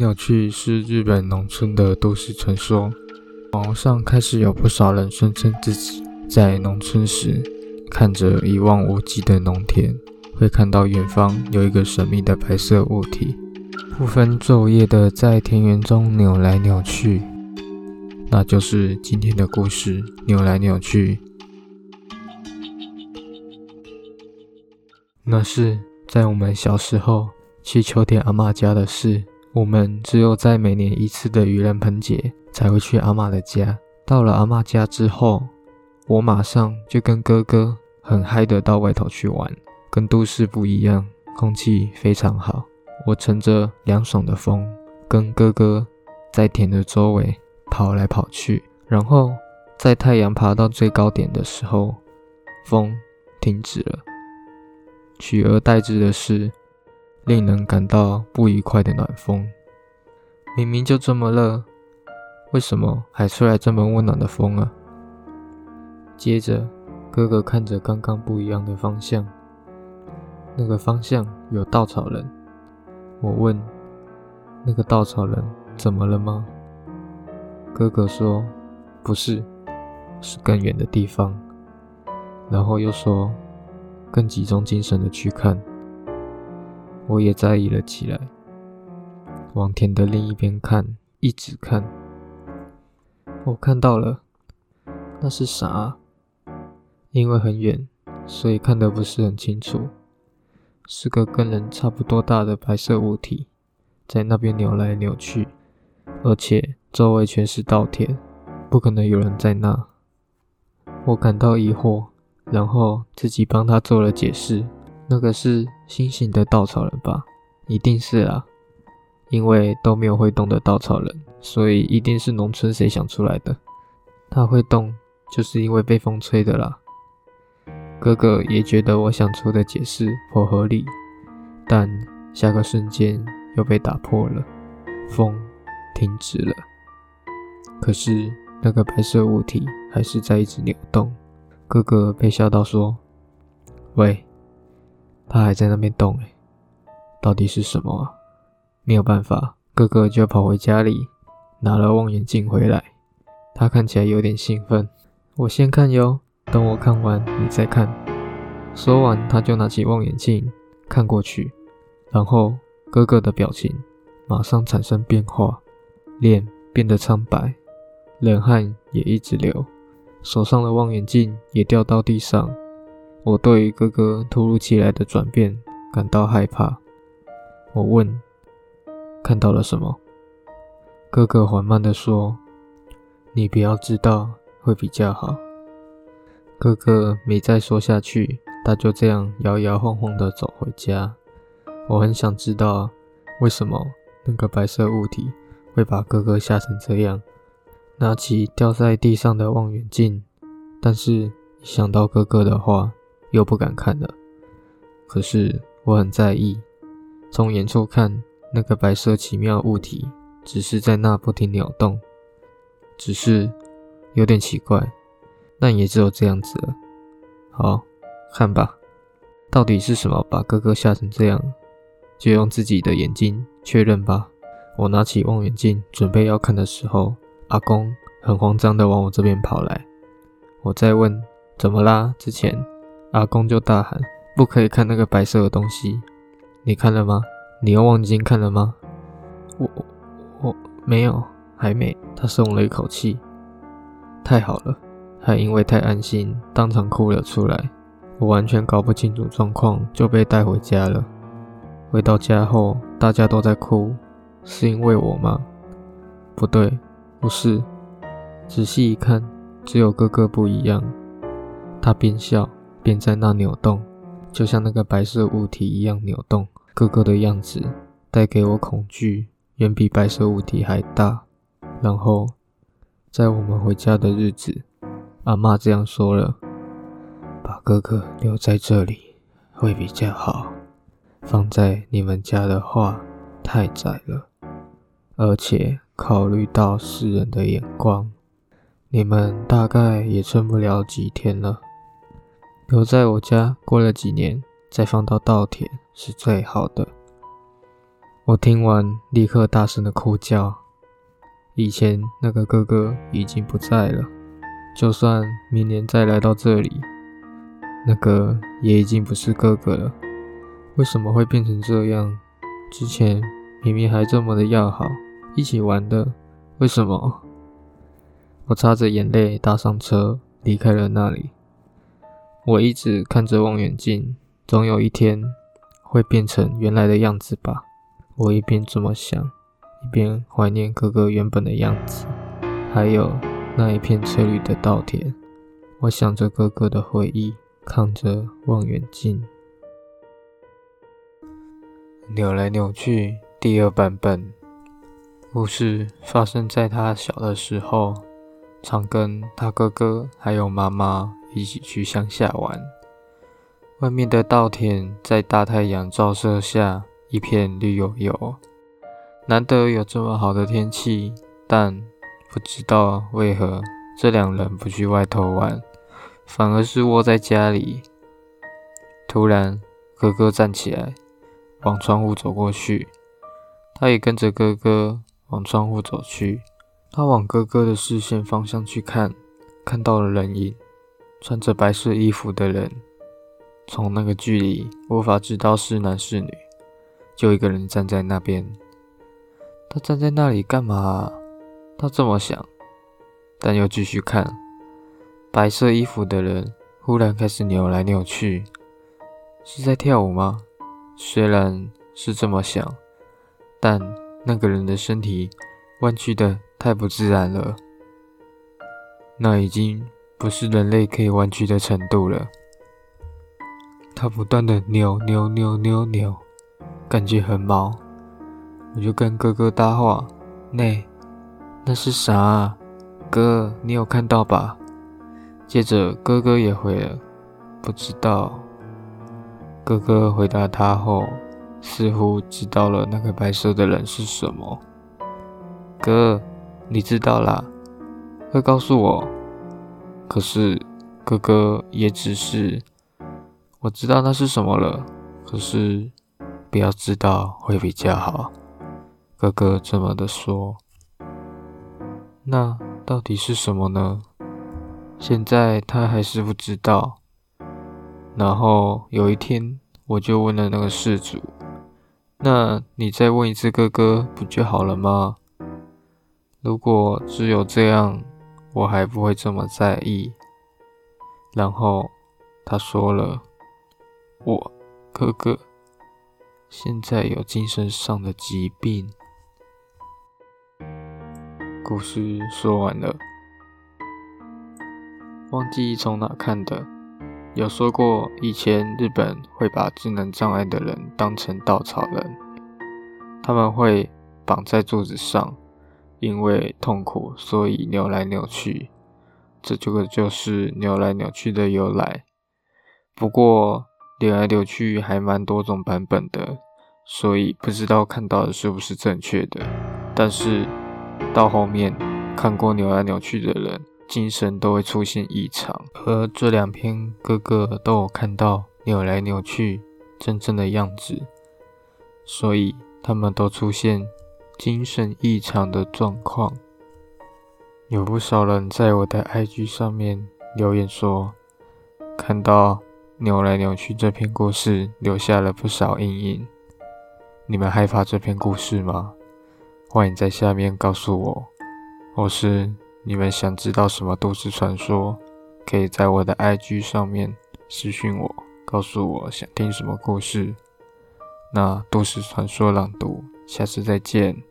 扭去是日本农村的都市传说。网上开始有不少人声称自己在农村时，看着一望无际的农田，会看到远方有一个神秘的白色物体，不分昼夜的在田园中扭来扭去。那就是今天的故事，扭来扭去。那是在我们小时候去秋田阿妈家的事。我们只有在每年一次的愚人盆节才会去阿妈的家。到了阿妈家之后，我马上就跟哥哥很嗨的到外头去玩。跟都市不一样，空气非常好。我乘着凉爽的风，跟哥哥在田的周围跑来跑去。然后在太阳爬到最高点的时候，风停止了。取而代之的是令人感到不愉快的暖风。明明就这么热，为什么还吹来这么温暖的风啊？接着，哥哥看着刚刚不一样的方向，那个方向有稻草人。我问：“那个稻草人怎么了吗？”哥哥说：“不是，是更远的地方。”然后又说。更集中精神的去看，我也在意了起来。往田的另一边看，一直看。我看到了，那是啥？因为很远，所以看得不是很清楚。是个跟人差不多大的白色物体，在那边扭来扭去，而且周围全是稻田，不可能有人在那。我感到疑惑。然后自己帮他做了解释，那个是新型的稻草人吧？一定是啊，因为都没有会动的稻草人，所以一定是农村谁想出来的。他会动，就是因为被风吹的啦。哥哥也觉得我想出的解释颇合理，但下个瞬间又被打破了，风停止了，可是那个白色物体还是在一直扭动。哥哥被吓到说：“喂，他还在那边动哎，到底是什么啊？”没有办法，哥哥就跑回家里拿了望远镜回来。他看起来有点兴奋。我先看哟，等我看完你再看。说完，他就拿起望远镜看过去，然后哥哥的表情马上产生变化，脸变得苍白，冷汗也一直流。手上的望远镜也掉到地上，我对于哥哥突如其来的转变感到害怕。我问：“看到了什么？”哥哥缓慢地说：“你不要知道会比较好。”哥哥没再说下去，他就这样摇摇晃晃地走回家。我很想知道为什么那个白色物体会把哥哥吓成这样。拿起掉在地上的望远镜，但是想到哥哥的话，又不敢看了。可是我很在意，从远处看，那个白色奇妙物体只是在那不停扭动，只是有点奇怪，但也只有这样子了。好看吧，到底是什么把哥哥吓成这样？就用自己的眼睛确认吧。我拿起望远镜准备要看的时候。阿公很慌张的往我这边跑来，我在问怎么啦？之前阿公就大喊不可以看那个白色的东西，你看了吗？你用望远镜看了吗？我我没有，还没。他松了一口气，太好了，还因为太安心，当场哭了出来。我完全搞不清楚状况，就被带回家了。回到家后，大家都在哭，是因为我吗？不对。不是，仔细一看，只有哥哥不一样。他边笑便在那扭动，就像那个白色物体一样扭动。哥哥的样子带给我恐惧，远比白色物体还大。然后，在我们回家的日子，阿妈这样说了：“把哥哥留在这里会比较好，放在你们家的话太窄了，而且。”考虑到世人的眼光，你们大概也撑不了几天了。留在我家过了几年，再放到稻田是最好的。我听完，立刻大声的哭叫。以前那个哥哥已经不在了，就算明年再来到这里，那个也已经不是哥哥了。为什么会变成这样？之前明明还这么的要好，一起玩的，为什么？我擦着眼泪搭上车，离开了那里。我一直看着望远镜，总有一天会变成原来的样子吧。我一边这么想，一边怀念哥哥原本的样子，还有那一片翠绿的稻田。我想着哥哥的回忆，看着望远镜。扭来扭去，第二版本故事发生在他小的时候，常跟他哥哥还有妈妈一起去乡下玩。外面的稻田在大太阳照射下一片绿油油，难得有这么好的天气，但不知道为何这两人不去外头玩，反而是窝在家里。突然，哥哥站起来。往窗户走过去，他也跟着哥哥往窗户走去。他往哥哥的视线方向去看，看到了人影，穿着白色衣服的人。从那个距离无法知道是男是女，就一个人站在那边。他站在那里干嘛？他这么想，但又继续看。白色衣服的人忽然开始扭来扭去，是在跳舞吗？虽然是这么想，但那个人的身体弯曲的太不自然了，那已经不是人类可以弯曲的程度了。他不断的扭扭扭扭扭，感觉很毛。我就跟哥哥搭话：“那那是啥？哥，你有看到吧？”接着哥哥也回了：“不知道。”哥哥回答他后，似乎知道了那个白色的人是什么。哥，你知道啦？快告诉我。可是哥哥也只是，我知道那是什么了。可是不要知道会比较好。哥哥这么的说。那到底是什么呢？现在他还是不知道。然后有一天。我就问了那个事主：“那你再问一次哥哥不就好了吗？如果只有这样，我还不会这么在意。”然后他说了：“我哥哥现在有精神上的疾病。”故事说完了，忘记从哪看的。有说过，以前日本会把智能障碍的人当成稻草人，他们会绑在柱子上，因为痛苦，所以扭来扭去。这这个就是扭来扭去的由来。不过扭来扭去还蛮多种版本的，所以不知道看到的是不是正确的。但是到后面看过扭来扭去的人。精神都会出现异常，而这两篇哥哥都有看到扭来扭去真正的样子，所以他们都出现精神异常的状况。有不少人在我的 IG 上面留言说，看到扭来扭去这篇故事留下了不少阴影。你们害怕这篇故事吗？欢迎在下面告诉我。或是。你们想知道什么都市传说，可以在我的 IG 上面私讯我，告诉我想听什么故事。那都市传说朗读，下次再见。